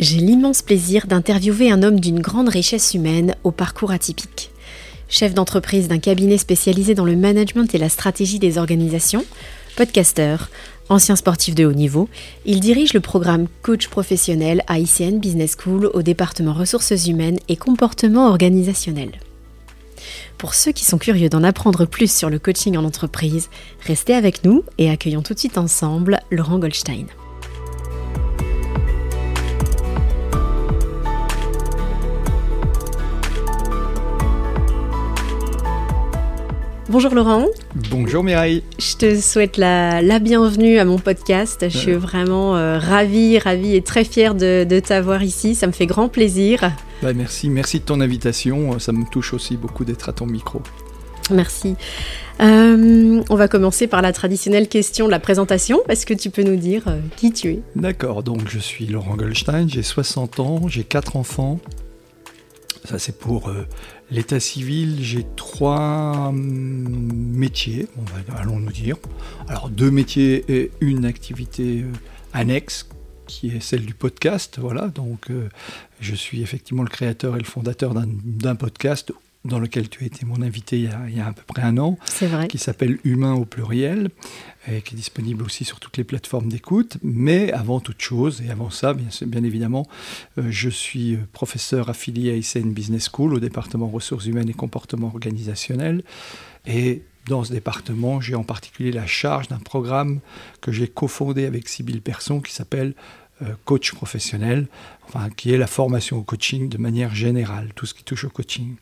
j'ai l'immense plaisir d'interviewer un homme d'une grande richesse humaine au parcours atypique. Chef d'entreprise d'un cabinet spécialisé dans le management et la stratégie des organisations, podcasteur, ancien sportif de haut niveau, il dirige le programme Coach professionnel à ICN Business School au département ressources humaines et comportement organisationnel. Pour ceux qui sont curieux d'en apprendre plus sur le coaching en entreprise, restez avec nous et accueillons tout de suite ensemble Laurent Goldstein. Bonjour Laurent. Bonjour Mireille. Je te souhaite la, bienvenue à mon podcast. Je suis vraiment euh, ravie, ravie et très fière de, t'avoir ici. Ça me fait grand plaisir. Bah, merci, merci de ton invitation. Ça me touche aussi beaucoup d'être à ton micro. Merci. Euh, on va commencer par la traditionnelle question de la présentation. Est-ce que tu peux nous dire euh, qui tu es? D'accord, donc je suis Laurent Goldstein, j'ai 60 ans, j'ai 4 enfants. Ça c'est pour L'état civil, j'ai trois hum, métiers, allons-nous dire. Alors deux métiers et une activité euh, annexe qui est celle du podcast. Voilà, donc euh, je suis effectivement le créateur et le fondateur d'un podcast dans lequel tu as été mon invité il y a, il y a à peu près un an, vrai. qui s'appelle Humain au pluriel, et qui est disponible aussi sur toutes les plateformes d'écoute. Mais avant toute chose, et avant ça, bien, bien évidemment, euh, je suis euh, professeur affilié à ICN Business School au département ressources humaines et comportement organisationnel. Et dans ce département, j'ai en particulier la charge d'un programme que j'ai cofondé avec Sybille Persson qui s'appelle euh, coach professionnel, enfin, qui est la formation au coaching de manière générale, tout ce qui touche au coaching.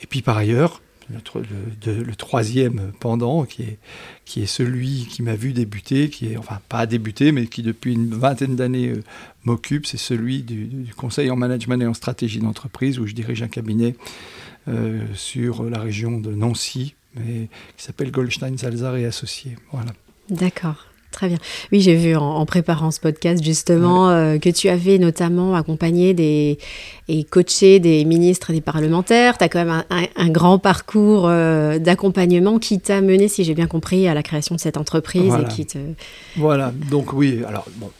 Et puis par ailleurs, le, troisième pendant, qui est, qui est celui qui m'a vu débuter, qui est, enfin pas débuter, mais qui depuis une vingtaine d'années euh, m'occupe, c'est celui du, conseil en management et en stratégie d'entreprise, où je dirige un cabinet euh, sur la région de Nancy, qui s'appelle Goldstein, Salzar et Associés. Voilà. D'accord. Très bien. Oui, j'ai vu en, préparant ce podcast justement euh, que tu avais notamment accompagné des, et coaché des ministres et des parlementaires. Tu as quand même un, grand parcours euh, d'accompagnement qui t'a mené, si j'ai bien compris, à la création de cette entreprise. Voilà. Et qui te... voilà. Donc oui, alors bon,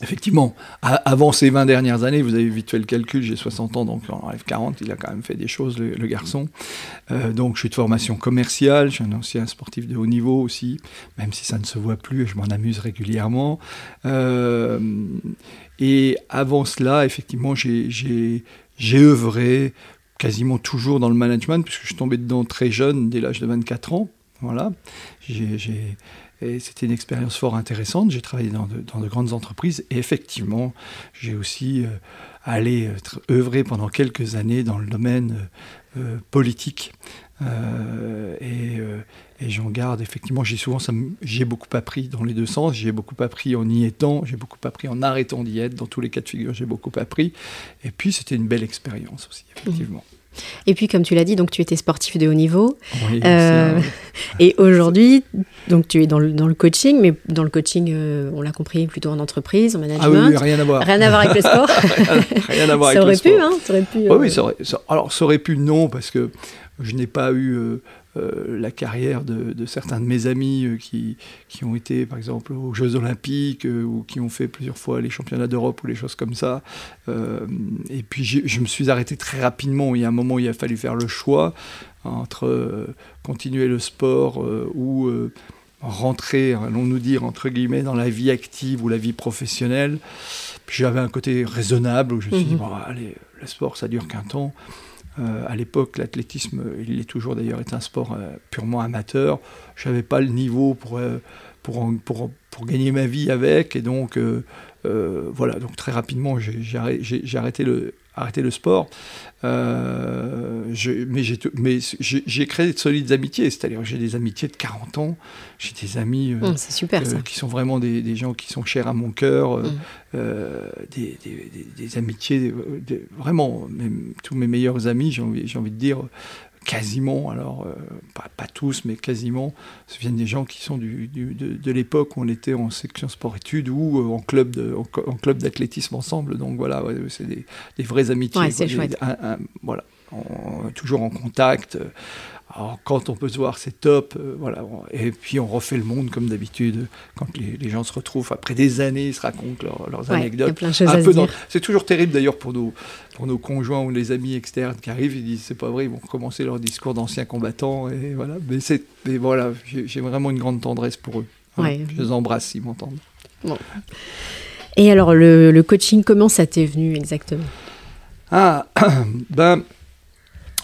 Effectivement, avant ces 20 dernières années, vous avez vite fait le calcul, j'ai 60 ans, donc en enlève 40, il a quand même fait des choses, le, garçon. Euh, donc je suis de formation commerciale, je suis un ancien sportif de haut niveau aussi, même si ça ne se voit plus, et je m'en amuse régulièrement. Euh, et avant cela, effectivement, j'ai œuvré quasiment toujours dans le management, puisque je suis tombé dedans très jeune, dès l'âge de 24 ans. Voilà. J'ai et c'était une expérience fort intéressante. J'ai travaillé dans de, grandes entreprises et effectivement, j'ai aussi euh, allé euh, œuvrer pendant quelques années dans le domaine euh, politique. et, j'en garde effectivement, j'ai souvent, j'ai beaucoup appris dans les deux sens. J'ai beaucoup appris en y étant, j'ai beaucoup appris en arrêtant d'y être. Dans tous les cas de figure, j'ai beaucoup appris. Et puis, c'était une belle expérience aussi, effectivement. Et puis, comme tu l'as dit, donc tu étais sportif de haut niveau. Euh, et aujourd'hui, donc tu es dans le, dans le, coaching, mais dans le coaching, euh, on l'a compris, plutôt en entreprise, en management. Ah oui, rien à voir. Rien à voir avec le sport. rien à voir ça avec le sport. Pu, hein, ça aurait pu, Oui, oui, ça aurait, alors ça aurait pu, non, parce que je n'ai pas eu euh, la carrière de, certains de mes amis euh, qui, qui, ont été, par exemple, aux Jeux Olympiques euh, ou qui ont fait plusieurs fois les championnats d'Europe ou les choses comme ça. et puis je me suis arrêté très rapidement. Il y a un moment où il a fallu faire le choix entre continuer le sport ou rentrer, allons-nous dire, entre guillemets, dans la vie active ou la vie professionnelle. Puis j'avais un côté raisonnable où je me suis dit, mhm. bon, allez, le sport, ça dure qu'un temps. Euh, à l'époque, l'athlétisme, il est toujours d'ailleurs, est un sport euh, purement amateur. Je n'avais pas le niveau pour, euh, pour, pour, pour, gagner ma vie avec. Et donc, voilà, donc très rapidement, j'ai arrêté le, arrêté le sport. je, mais j'ai, créé de solides amitiés, c'est-à-dire j'ai des amitiés de 40 ans, j'ai des amis mmh, super, qui sont vraiment des, des, gens qui sont chers à mon cœur, mmh. des, des, des, amitiés, vraiment, tous mes meilleurs amis, j'ai envie, j'ai envie de dire, quasiment, alors euh, pas, tous, mais quasiment, ce viennent des gens qui sont du, de, l'époque où on était en section sport-études ou euh, en club, de, en, club d'athlétisme ensemble. Donc voilà, c'est des, des, vraies amitiés. Ouais, c'est chouette. voilà, toujours en contact. Alors, quand on peut se voir, c'est top. Euh, voilà. Et puis, on refait le monde comme d'habitude. Quand les, gens se retrouvent après des années, ils se racontent leurs anecdotes. plein de choses à dire. C'est toujours terrible d'ailleurs pour nos, pour nos conjoints ou les amis externes qui arrivent. Ils disent c'est pas vrai, ils vont commencer leur discours d'anciens combattants. Et voilà. Mais, voilà, j'ai, vraiment une grande tendresse pour eux. Je les embrasse s'ils m'entendent. Bon. Et alors, le, le coaching, comment ça t'est venu exactement? Ah, ben.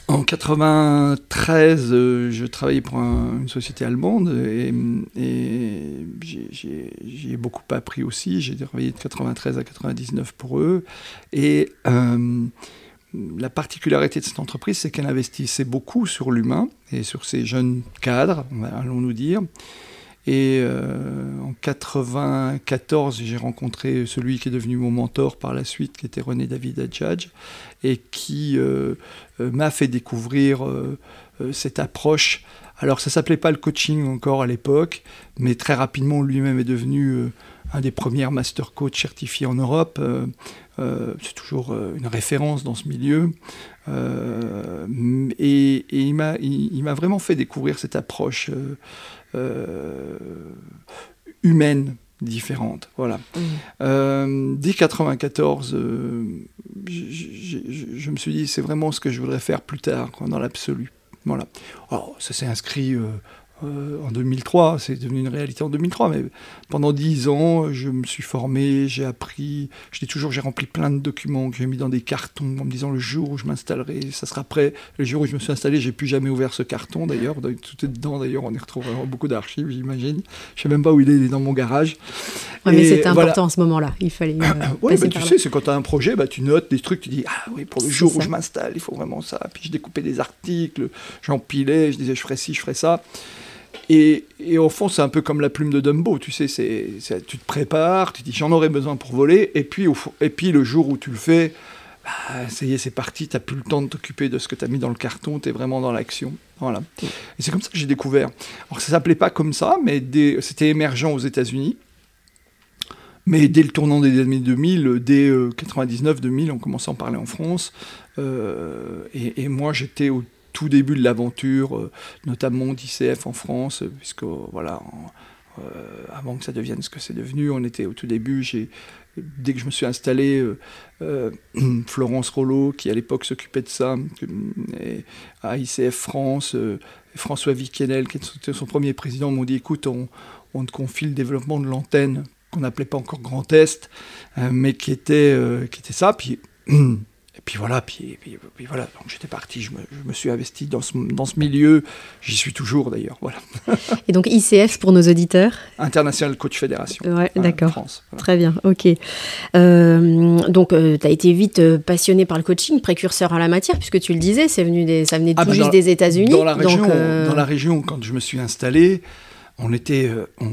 En 93, euh, je travaillais pour une société allemande et, j'ai beaucoup appris aussi. J'ai travaillé de 93 à 99 pour eux. Et euh, la particularité de cette entreprise, c'est qu'elle investissait beaucoup sur l'humain et sur ses jeunes cadres, allons-nous dire. Et euh, en 94, j'ai rencontré celui qui est devenu mon mentor par la suite, qui était René David Adjadj, et qui euh, euh, m'a fait découvrir cette approche. Alors, ça s'appelait pas le coaching encore à l'époque, mais très rapidement, lui-même est devenu un des premiers master coach certifiés en Europe. c'est toujours une référence dans ce milieu. Et, et, il m'a vraiment fait découvrir cette approche euh, humaines différentes. Voilà. Mmh. Euh, dès 94, euh, je me suis dit, c'est vraiment ce que je voudrais faire plus tard, dans l'absolu. Voilà. Alors, ça s'est inscrit euh, en 2003, c'est devenu une réalité en 2003, mais pendant dix ans, je me suis formé, j'ai appris, j'ai toujours, j'ai rempli plein de documents que j'ai mis dans des cartons en me disant le jour où je m'installerai, ça sera prêt. Le jour où je me suis installé, j'ai plus jamais ouvert ce carton d'ailleurs, tout est dedans d'ailleurs, on y retrouve beaucoup d'archives, j'imagine. Je sais même pas où il est, il est dans mon garage. mais c'était important en ce moment-là, il fallait. Euh, oui, tu sais, c'est quand tu as un projet, bah, tu notes des trucs, tu dis, ah oui, pour le jour où je m'installe, il faut vraiment ça. Puis je découpais des articles, j'empilais, je disais, je ferai ci, je ferai ça. Et, au fond, c'est un peu comme la plume de Dumbo, tu sais, c'est, tu te prépares, tu te dis j'en aurais besoin pour voler, et puis, et puis le jour où tu le fais, bah, ça y est, c'est parti, tu n'as plus le temps de t'occuper de ce que tu as mis dans le carton, tu es vraiment dans l'action. Voilà. Et c'est comme ça que j'ai découvert. Alors ça s'appelait pas comme ça, mais c'était émergent aux États-Unis. Mais dès le tournant des années 2000, dès 99-2000, on commençait à en parler en France. Euh, et, et, moi, j'étais au tout début de l'aventure, euh, notamment d'ICF en France, euh, puisque voilà, euh, avant que ça devienne ce que c'est devenu, on était au tout début. J'ai dès que je me suis installé, Florence Rollo, qui à l'époque s'occupait de ça, à ICF France, François Viquenel, qui était son premier président, m'ont dit écoute, on, te confie le développement de l'antenne, qu'on n'appelait pas encore Grand Est, mais qui était, qui était ça. Puis Et puis voilà, puis, puis, voilà, donc j'étais parti, je me, je me, suis investi dans ce, dans ce milieu, j'y suis toujours d'ailleurs, voilà. Et donc ICF pour nos auditeurs? International Coach Fédération. Ouais, d'accord. France. Très bien, ok. Euh, donc euh, tu as été vite euh, passionné par le coaching, précurseur à la matière, puisque tu le disais, c'est venu des, ça venait ah, tout bah, juste des États-Unis. Dans, la région, dans la région, quand je me suis installé, on était, on,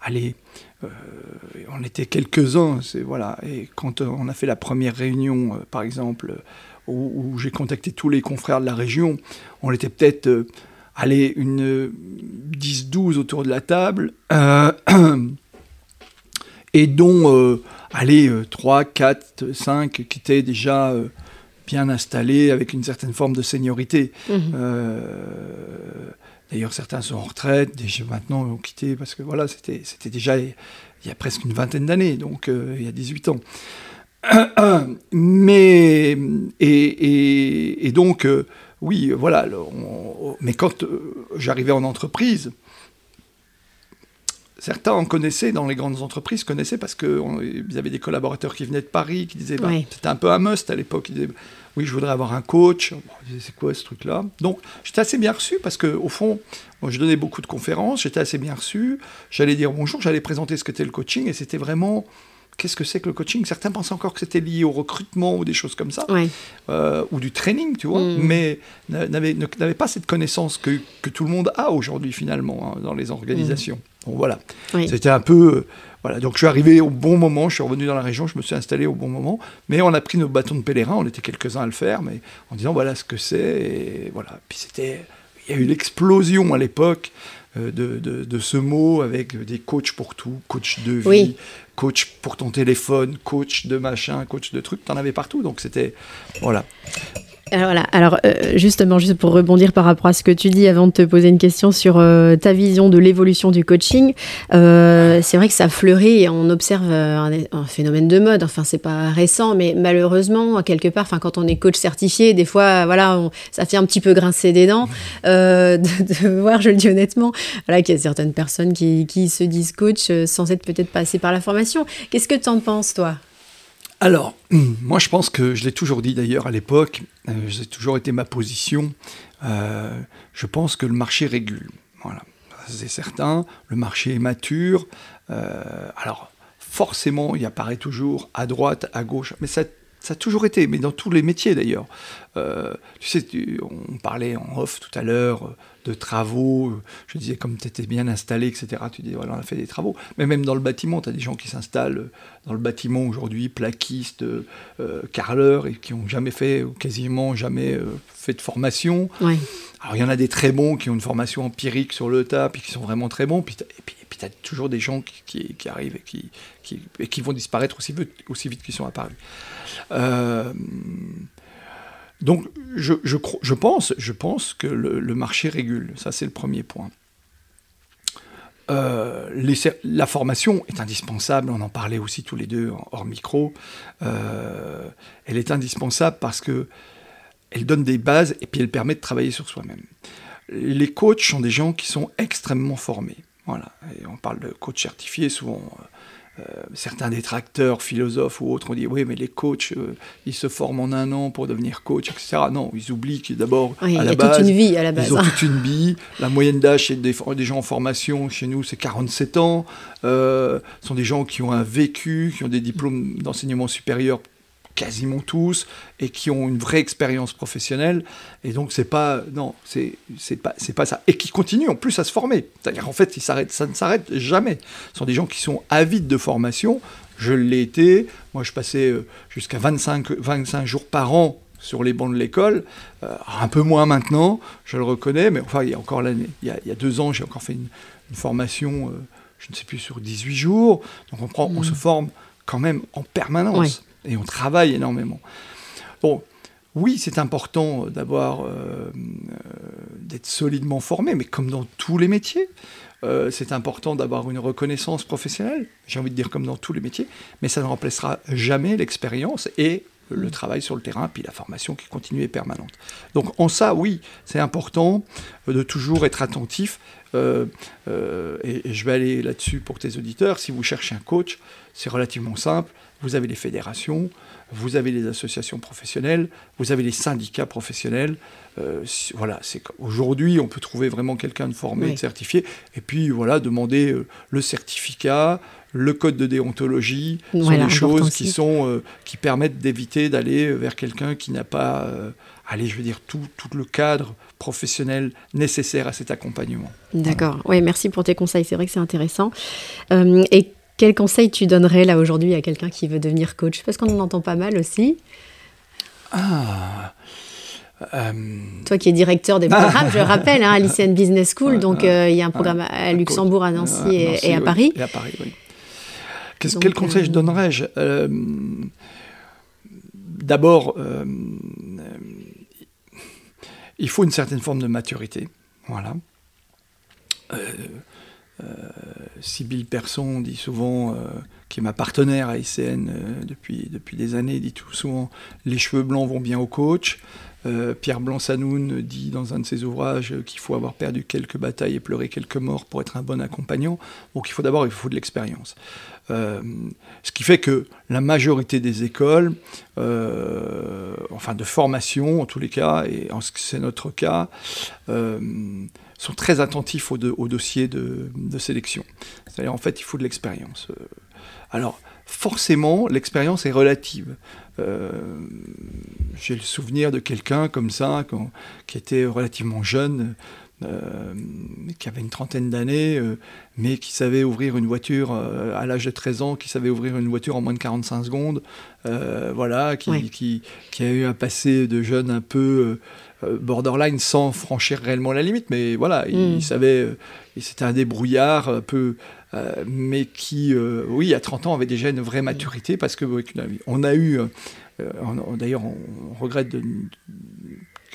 allez, euh, on était quelques-uns, voilà. Et quand euh, on a fait la première réunion, euh, par exemple, où, j'ai contacté tous les confrères de la région, on était peut-être allez, une 10-12 autour de la table, et dont, allez, 3, 4, 5 qui étaient déjà bien installés, avec une certaine forme de seniorité. Mmh. D'ailleurs, certains sont en retraite, déjà maintenant ont quitté, parce que voilà, c'était déjà il y a presque une vingtaine d'années, donc euh, il y a 18 ans. Mais, et, donc, euh, oui, voilà, mais quand euh, j'arrivais en entreprise, certains en connaissaient dans les grandes entreprises, connaissaient parce qu'ils avaient des collaborateurs qui venaient de Paris, qui disaient, bah, c'était un peu un must à l'époque, ils disaient, oui, je voudrais avoir un coach. c'est quoi ce truc-là? Donc, j'étais assez bien reçu parce qu'au fond, je donnais beaucoup de conférences, j'étais assez bien reçu. J'allais dire bonjour, j'allais présenter ce qu'était le coaching et c'était vraiment qu'est-ce que c'est que le coaching? Certains pensaient encore que c'était lié au recrutement ou des choses comme ça, euh, ou du training, tu vois, mm. mais n'avaient pas cette connaissance que, que, tout le monde a aujourd'hui finalement hein, dans les organisations. Bon, voilà, c'était un peu... Euh, voilà, donc je suis arrivé au bon moment, je suis revenu dans la région, je me suis installé au bon moment, mais on a pris nos bâtons de pèlerin, on était quelques-uns à le faire, mais en disant voilà ce que c'est, et voilà. Puis c'était, il y a eu l'explosion à l'époque euh, de, de, ce mot avec des coachs pour tout, coach de vie, coach pour ton téléphone, coach de machin, coach de trucs, t'en avais partout, donc c'était, voilà. Alors, voilà. Euh, justement, juste pour rebondir par rapport à ce que tu dis avant de te poser une question sur euh, ta vision de l'évolution du coaching, euh, c'est vrai que ça fleurit et on observe un, phénomène de mode. Enfin, c'est pas récent, mais malheureusement, quelque part, quand on est coach certifié, des fois, voilà, ça fait un petit peu grincer des dents de, de, voir, je le dis honnêtement, voilà, qu'il y a certaines personnes qui, qui se disent coach sans être peut-être passées par la formation. Qu'est-ce que tu en penses, toi? Alors, moi je pense que je l'ai toujours dit d'ailleurs à l'époque, euh, j'ai toujours été ma position, euh, je pense que le marché régule. Voilà, c'est certain, le marché est mature. Euh, alors, forcément, il apparaît toujours à droite, à gauche, mais ça, ça a toujours été, mais dans tous les métiers d'ailleurs. tu sais, on parlait en off tout à l'heure de travaux. Je disais, comme tu étais bien installé, etc., tu dis, voilà, on a fait des travaux. Mais même dans le bâtiment, tu as des gens qui s'installent dans le bâtiment aujourd'hui, plaquistes, euh, carreleurs, et qui n'ont jamais fait, ou quasiment jamais euh, fait de formation. Alors, il y en a des très bons qui ont une formation empirique sur le tas, puis qui sont vraiment très bons. Puis, et puis, tu as toujours des gens qui, qui, arrivent et qui, qui, qui, vont disparaître aussi vite, aussi vite qu'ils sont apparus. Euh, donc je, je, pense, je pense que le, marché régule, ça c'est le premier point. Euh, la formation est indispensable, on en parlait aussi tous les deux hors micro. Euh, elle est indispensable parce que elle donne des bases et puis elle permet de travailler sur soi-même. Les coachs sont des gens qui sont extrêmement formés. Voilà. Et on parle de coach certifié, souvent euh, euh, certains détracteurs, philosophes ou autres ont dit oui, mais les coachs, euh, ils se forment en un an pour devenir coach, etc. Non, ils oublient que d'abord, à la base, toute une vie à la base. Ils ont toute une vie. La moyenne d'âge des, des, gens en formation chez nous, c'est 47 ans. Euh, ce sont des gens qui ont un vécu, qui ont des diplômes d'enseignement supérieur quasiment tous et qui ont une vraie expérience professionnelle. Et donc c'est pas non c'est c'est pas c'est pas ça. Et qui continuent en plus à se former. C'est-à-dire en fait ils s'arrêtent ça ne s'arrête jamais. Ce sont des gens qui sont avides de formation. Je l'ai été. Moi je passais euh, jusqu'à 25 25 jours par an sur les bancs de l'école, euh, un peu moins maintenant, je le reconnais, mais enfin, il y a encore l'année, il, y a deux ans, j'ai encore fait une, formation, euh, je ne sais plus, sur 18 jours. Donc on, prend, on mmh. se forme quand même en permanence et on travaille énormément. Bon, oui, c'est important d'avoir, euh, euh, d'être solidement formé, mais comme dans tous les métiers, euh, c'est important d'avoir une reconnaissance professionnelle, j'ai envie de dire comme dans tous les métiers, mais ça ne remplacera jamais l'expérience et le travail sur le terrain, puis la formation qui continue et permanente. Donc en ça, oui, c'est important de toujours être attentif. et, et, je vais aller là-dessus pour tes auditeurs. Si vous cherchez un coach, c'est relativement simple vous avez les fédérations, vous avez les associations professionnelles, vous avez les syndicats professionnels. Euh, voilà, c'est aujourd'hui on peut trouver vraiment quelqu'un de formé, de certifié, et puis voilà, demander euh, le certificat, le code de déontologie, ce sont des choses qui sont euh, qui permettent d'éviter d'aller vers quelqu'un qui n'a pas, allez, je veux dire tout, tout le cadre professionnel nécessaire à cet accompagnement. D'accord. Oui, merci pour tes conseils. C'est vrai que c'est intéressant. et quel conseil tu donnerais là aujourd'hui à quelqu'un qui veut devenir coach? Parce qu'on en entend pas mal aussi. Ah. Euh, Toi qui es directeur des programmes, je rappelle, hein, Lycéenne Business School, donc euh, il y a un programme à Luxembourg, à Nancy, et, à Paris. Et à Paris, oui. quel conseil je euh, donnerais D'abord, il faut une certaine forme de maturité. Voilà. Euh, Sybille Persson dit souvent, euh, qui est ma partenaire à ICN euh, depuis, depuis des années, dit tout souvent les cheveux blancs vont bien au coach. Pierre Blanc-Sanoun dit dans un de ses ouvrages qu'il faut avoir perdu quelques batailles et pleuré quelques morts pour être un bon accompagnant. Donc il faut d'abord il faut de l'expérience. ce qui fait que la majorité des écoles, enfin de formation en tous les cas, et c'est notre cas, sont très attentifs au, dossier de, sélection. C'est-à-dire, en fait, il faut de l'expérience. Euh, alors, forcément, l'expérience est relative. J'ai le souvenir de quelqu'un comme ça, qui était relativement jeune, euh, qui avait une trentaine d'années, euh, mais qui savait ouvrir une voiture euh, à l'âge de 13 ans, qui savait ouvrir une voiture en moins de 45 secondes, voilà, qui, qui, qui, a eu un passé de jeune un peu borderline sans franchir réellement la limite, mais voilà, il, mm. savait, c'était un débrouillard un peu, mais qui, oui, à 30 ans avait déjà une vraie maturité parce que on a eu, d'ailleurs, on, regrette de,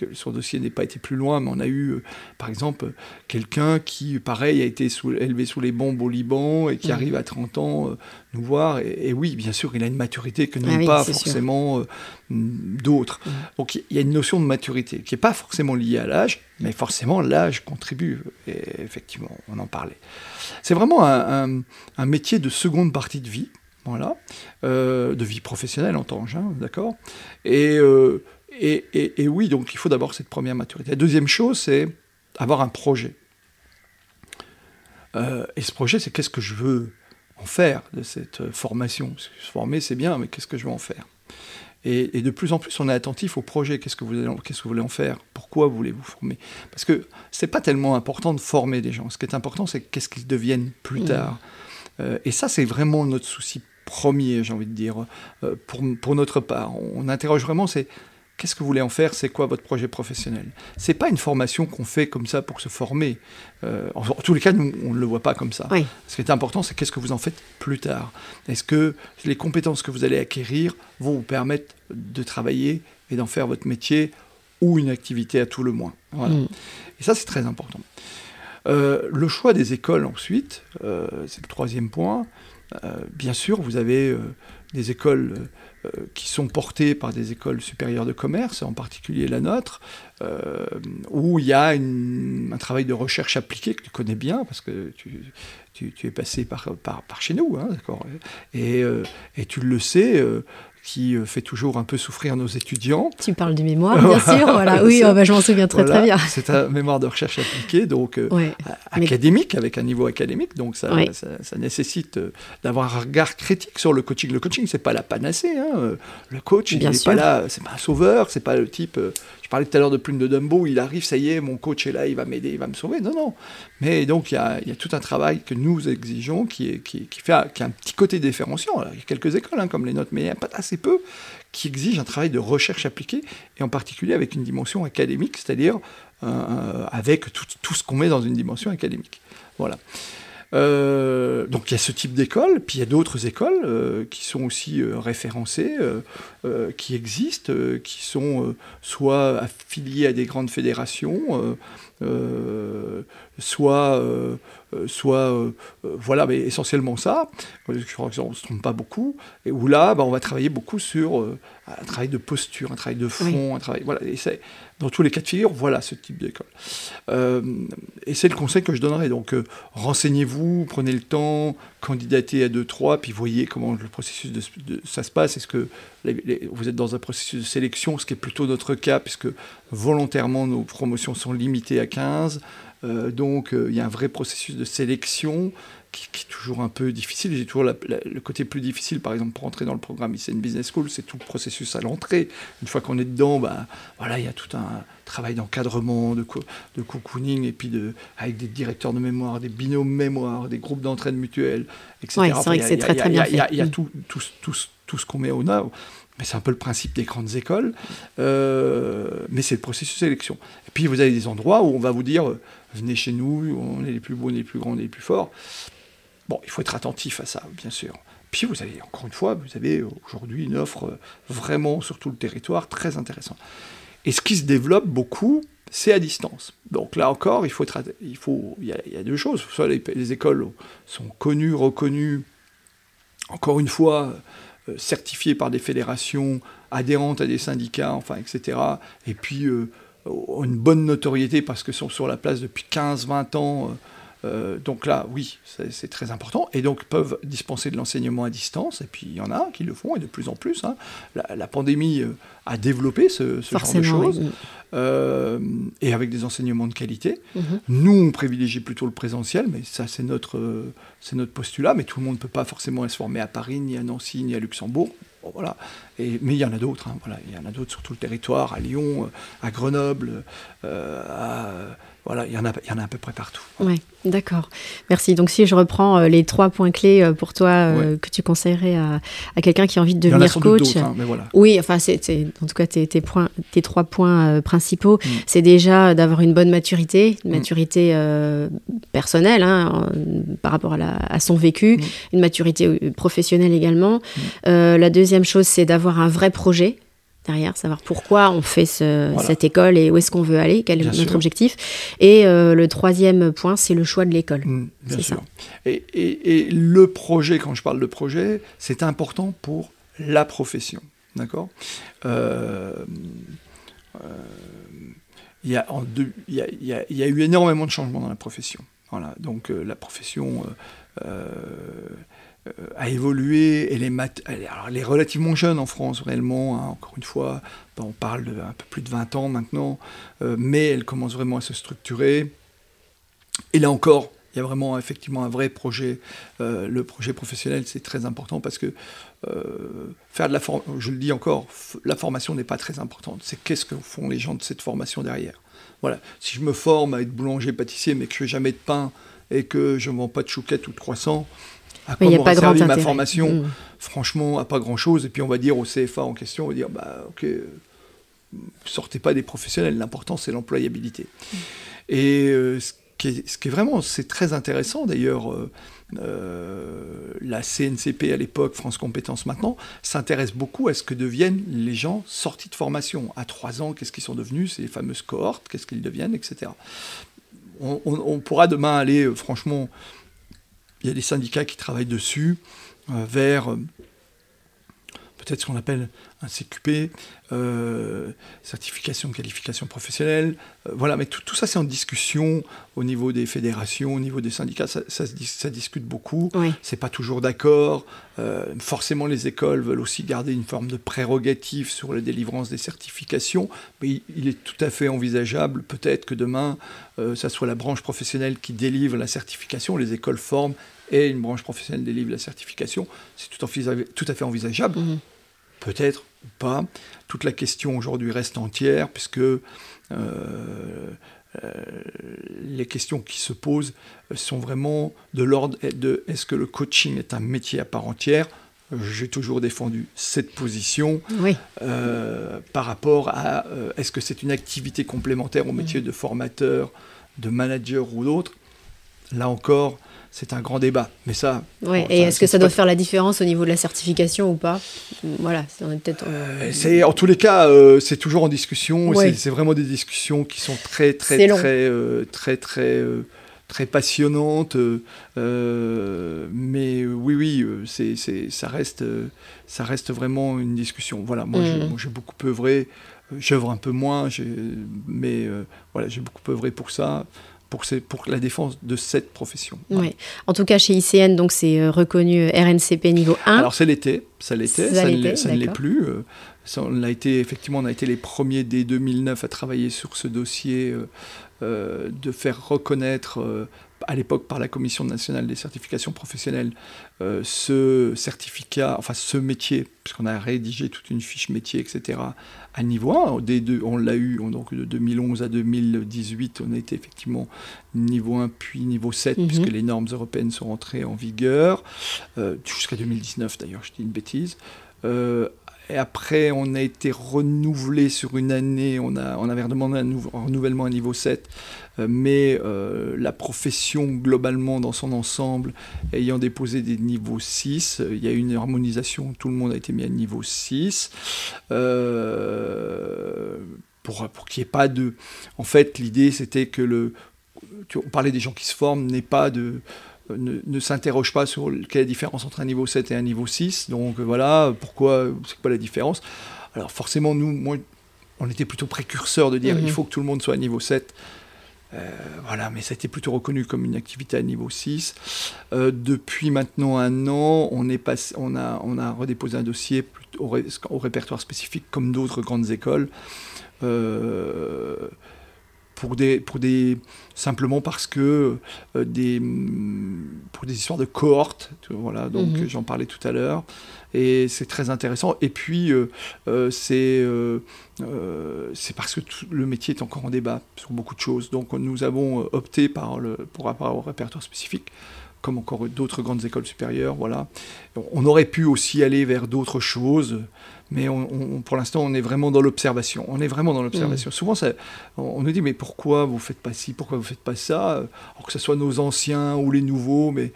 que son dossier n'ait pas été plus loin, mais on a eu, euh, par exemple, quelqu'un qui, pareil, a été élevé sous les bombes au Liban et qui arrive à 30 ans euh, nous voir. Et, oui, bien sûr, il a une maturité que n'ont ah pas forcément euh, d'autres. Donc il y a une notion de maturité qui n'est pas forcément liée à l'âge, mais forcément l'âge contribue. Et effectivement, on en parlait. C'est vraiment un, métier de seconde partie de vie voilà, de vie professionnelle en tant hein, d'accord? Et et, oui, donc il faut d'abord cette première maturité. La deuxième chose, c'est avoir un projet. Euh, et ce projet, c'est qu'est-ce que je veux en faire de cette euh, formation? Se former, c'est bien, mais qu'est-ce que je veux en faire? Et, de plus en plus, on est attentif au projet. Qu'est-ce que vous, qu'est-ce que vous voulez en faire? Pourquoi voulez-vous former? Parce que c'est pas tellement important de former des gens. Ce qui est important, c'est qu'est-ce qu'ils deviennent plus mmh. tard. Euh, et ça, c'est vraiment notre souci premier, j'ai envie de dire, pour, pour, notre part. On interroge vraiment, c'est Qu'est-ce que vous voulez en faire? C'est quoi votre projet professionnel? C'est pas une formation qu'on fait comme ça pour se former. Euh, en, tous les cas, nous, on ne le voit pas comme ça. Ce qui est important, c'est qu'est-ce que vous en faites plus tard? Est-ce que les compétences que vous allez acquérir vont vous permettre de travailler et d'en faire votre métier ou une activité à tout le moins? Mm. Et ça, c'est très important. Euh, le choix des écoles ensuite, euh, c'est le troisième point. bien sûr, vous avez des écoles qui sont portés par des écoles supérieures de commerce, en particulier la nôtre, euh, où il y a un travail de recherche appliquée que tu connais bien, parce que tu, es passé par, chez nous, hein, d'accord. Euh, et, tu le sais, qui euh, fait toujours un peu souffrir nos étudiants. Tu parles du mémoire, bien sûr. Voilà. Oui, oh, bah, je m'en souviens très très bien. C'est un mémoire de recherche appliquée, donc euh, académique, avec un niveau académique. Donc ça, ça, nécessite euh, d'avoir un regard critique sur le coaching. Le coaching, c'est pas la panacée. Hein. Le coach, il n'est pas là, c'est pas un sauveur, c'est pas le type parlais tout à l'heure de Plume de Dumbo, il arrive, ça y est, mon coach est là, il va m'aider, il va me sauver. Non, non. Mais donc, il y a, tout un travail que nous exigeons qui, fait, a un petit côté différenciant. il y a quelques écoles, hein, comme les nôtres, mais il n'y a pas assez peu qui exigent un travail de recherche appliquée, et en particulier avec une dimension académique, c'est-à-dire euh, euh, avec tout, tout ce qu'on met dans une dimension académique. Voilà. Euh, donc il y a ce type d'école, puis il y a d'autres écoles euh, qui sont aussi euh, référencées, qui existent, qui sont soit affiliées à des grandes fédérations, soit, soit voilà, mais essentiellement ça. Je crois qu'on ne se trompe pas beaucoup. Et où là, bah, on va travailler beaucoup sur un travail de posture, un travail de fond, un travail. Voilà, et dans tous les cas de figure, voilà ce type d'école. Euh, et c'est le conseil que je donnerais. Donc, euh, renseignez-vous, prenez le temps, candidatez à 2-3, puis voyez comment le processus de, ça se passe. Est-ce que vous êtes dans un processus de sélection, ce qui est plutôt notre cas, puisque volontairement nos promotions sont limitées à 15. Euh, donc, il y a un vrai processus de sélection qui, est toujours un peu difficile. J'ai toujours le côté plus difficile, par exemple, pour entrer dans le programme ICN Business School, c'est tout le processus à l'entrée. Une fois qu'on est dedans, bah, voilà, il y a tout un travail d'encadrement, de, de cocooning, et puis de, avec des directeurs de mémoire, des binômes mémoire, des groupes d'entraide mutuelle, etc. Oui, c'est vrai que c'est très très bien fait. Il y a, tout, tout, tout, tout ce qu'on met au nav. Mais c'est un peu le principe des grandes écoles. Euh, mais c'est le processus de sélection. Et puis vous avez des endroits où on va vous dire venez chez nous, on est les plus beaux, on est les plus grands, on est les plus forts. Bon, il faut être attentif à ça, bien sûr. Puis vous avez, encore une fois, vous avez aujourd'hui une offre vraiment sur tout le territoire très intéressante. Et ce qui se développe beaucoup, c'est à distance. Donc là encore, il faut être, il faut, il y, a, deux choses. Soit les, écoles sont connues, reconnues, encore une fois, euh, certifiées par des fédérations, adhérentes à des syndicats, enfin, etc. Et puis euh, une bonne notoriété parce que sont sur la place depuis 15-20 ans. Euh, Euh, donc là, oui, c'est très important. Et donc, peuvent dispenser de l'enseignement à distance. Et puis, il y en a qui le font, et de plus en plus. Hein. La, pandémie euh, a développé ce, genre de choses. Euh, et avec des enseignements de qualité. Mhm. Nous, on privilégie plutôt le présentiel, mais ça, c'est notre, c'est notre postulat. Mais tout le monde ne peut pas forcément se former à Paris, ni à Nancy, ni à Luxembourg. voilà. Et, mais il y en a d'autres. Hein. voilà. Il y en a d'autres sur tout le territoire, à Lyon, à Grenoble, à voilà, il y, en a, il y en a à peu près partout. Oui, d'accord. Merci. Donc, si je reprends euh, les trois points clés euh, pour toi euh, que tu conseillerais à, à quelqu'un qui a envie de devenir coach. Hein, mais voilà. Oui, enfin, c'est en tout cas tes, tes, points, tes trois points principaux. Mm. C'est déjà d'avoir une bonne maturité, une mm. maturité personnelle hein, par rapport à, la, à son vécu, mm. une maturité professionnelle également. la deuxième chose, c'est d'avoir un vrai projet derrière, savoir pourquoi on fait cette école et où est-ce qu'on veut aller, quel est notre objectif. Et euh, le troisième point, c'est le choix de l'école. Mmh, bien sûr. Et, et, le projet, quand je parle de projet, c'est important pour la profession. D'accord? Euh, euh, Il y, y, a eu énormément de changements dans la profession. Voilà, donc la profession a évolué. Elle est, elle est, relativement jeune en France, réellement. Hein, encore une fois, on parle de un peu plus de 20 ans maintenant. Euh, mais elle commence vraiment à se structurer. Et là encore, il y a vraiment effectivement un vrai projet. Euh, le projet professionnel, c'est très important parce que faire de la formation, je le dis encore, la formation n'est pas très importante. C'est qu'est-ce que font les gens de cette formation derrière. Voilà. Si je me forme à être boulanger-pâtissier, mais que je fais jamais de pain et que je ne vends pas de chouquettes ou de croissants, à quoi m'aurait servi ma formation mm. Franchement, à pas grand-chose. Et puis on va dire au CFA en question, on va dire, bah ok, sortez pas des professionnels, l'important c'est l'employabilité. Mm. Et euh, ce, qui est, ce, qui est, vraiment, c'est très intéressant d'ailleurs, euh, euh, la CNCP à l'époque, France Compétences maintenant, s'intéresse beaucoup à ce que deviennent les gens sortis de formation. À trois ans, qu'est-ce qu'ils sont devenus, ces fameuses cohortes, qu'est-ce qu'ils deviennent, etc. On, on, pourra demain aller, franchement, il y a des syndicats qui travaillent dessus, euh, vers euh, peut-être ce qu'on appelle un CQP, euh, certification de qualification professionnelle. voilà, mais tout, ça, c'est en discussion au niveau des fédérations, au niveau des syndicats. Ça, ça, discute beaucoup. Oui. C'est pas toujours d'accord. forcément, les écoles veulent aussi garder une forme de prérogative sur la délivrance des certifications. Mais il, est tout à fait envisageable, peut-être que demain, ça soit la branche professionnelle qui délivre la certification. Les écoles forment et une branche professionnelle délivre la certification, c'est tout, tout, à fait envisageable. Mhm. Peut-être ou pas. Toute la question aujourd'hui reste entière, puisque euh, euh, les questions qui se posent sont vraiment de l'ordre de est-ce que le coaching est un métier à part entière? J'ai toujours défendu cette position euh, par rapport à est-ce que c'est une activité complémentaire au métier mhm. de formateur, de manager ou d'autre. Là encore, c'est un grand débat. Mais ça. Ouais, et est-ce que ça doit faire la différence au niveau de la certification ou pas Voilà, c'est peut-être. Euh, c'est en tous les cas, euh, c'est toujours en discussion. C'est vraiment des discussions qui sont très très très, euh, très très très passionnantes. mais oui, oui, c'est ça reste ça reste vraiment une discussion. Voilà, moi mm. j'ai beaucoup œuvré. J'œuvre un peu moins, mais voilà, j'ai beaucoup œuvré pour ça pour, pour la défense de cette profession. Oui. En tout cas, chez ICN, donc c'est euh, reconnu euh, RNCP niveau 1. Alors, c'est l'été, ça l'était, ça, ne l'est plus. Euh, on a été, effectivement, on a été les premiers dès 2009 à travailler sur ce dossier de faire reconnaître à l'époque par la Commission nationale des certifications professionnelles euh, ce certificat, enfin ce métier, puisqu'on a rédigé toute une fiche métier, etc., à niveau 1. deux, on l'a eu donc de 2011 à 2018, on a été effectivement niveau 1 puis niveau 7, mhm. puisque les normes européennes sont entrées en vigueur, euh, jusqu'à 2019 d'ailleurs, je dis une bêtise. Euh, et après, on a été renouvelé sur une année, on, a, avait demandé un, renouvellement à niveau 7, euh, mais euh, la profession globalement dans son ensemble ayant déposé des niveaux 6, euh, il y a eu une harmonisation, tout le monde a été mis à niveau 6. pour, pour qu'il n'y ait pas de... En fait, l'idée c'était que le... On parlait des gens qui se forment, n'est pas de ne, s'interroge pas sur quelle est la différence entre un niveau 7 et un niveau 6. Donc voilà, pourquoi, c'est quoi la différence Alors forcément, nous, moi, on était plutôt précurseurs de dire mhm. il faut que tout le monde soit à niveau 7. voilà, mais ça a été plutôt reconnu comme une activité à niveau 6. depuis maintenant un an, on, est passé, on, a, on a redéposé un dossier au, au répertoire spécifique comme d'autres grandes écoles. Euh, pour des, pour des, simplement parce que euh, des, pour des histoires de cohortes, voilà, donc mhm. j'en parlais tout à l'heure, et c'est très intéressant. Et puis euh, c'est c'est parce que le métier est encore en débat sur beaucoup de choses, donc nous avons opté par le, pour rapport au répertoire spécifique comme encore d'autres grandes écoles supérieures, voilà. On aurait pu aussi aller vers d'autres choses, mais on, pour l'instant, on est vraiment dans l'observation. On est vraiment dans l'observation. Mmh. Souvent, ça, on, nous dit, mais pourquoi vous faites pas ci, pourquoi vous faites pas ça Alors que ce soit nos anciens ou les nouveaux, mais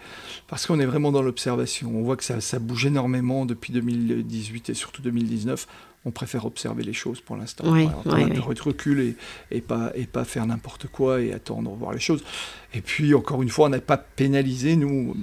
parce qu'on est vraiment dans l'observation. On voit que ça, ça bouge énormément depuis 2018 et surtout 2019 on préfère observer les choses pour l'instant. Oui, de recul et, et, pas, et pas faire n'importe quoi et attendre voir les choses. Et puis, encore une fois, on n'a pas pénalisé. Nous,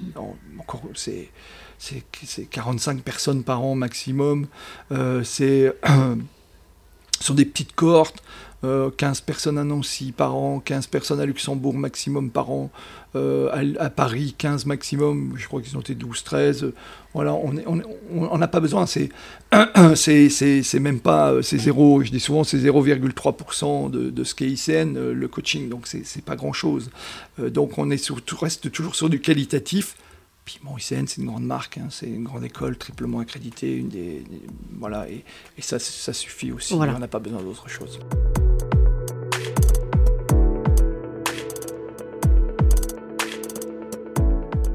encore, c'est c'est 45 personnes par an maximum. Euh, c'est sont des petites cohortes. 15 euh, personnes à Nancy par an, 15 personnes à Luxembourg maximum par an, euh, à, Paris 15 maximum, je crois qu'ils ont été 12, 13. voilà, on n'a on, pas besoin, c'est même pas, c'est zéro, je dis souvent c'est 0,3% de, de, ce qu'est ICN, le coaching, donc c'est pas grand chose. donc on est sur, reste toujours sur du qualitatif puis bon, ICN, c'est une grande marque, hein, c'est une grande école, triplement accréditée, une des, voilà, et, ça, ça suffit aussi. On n'a pas besoin d'autre chose.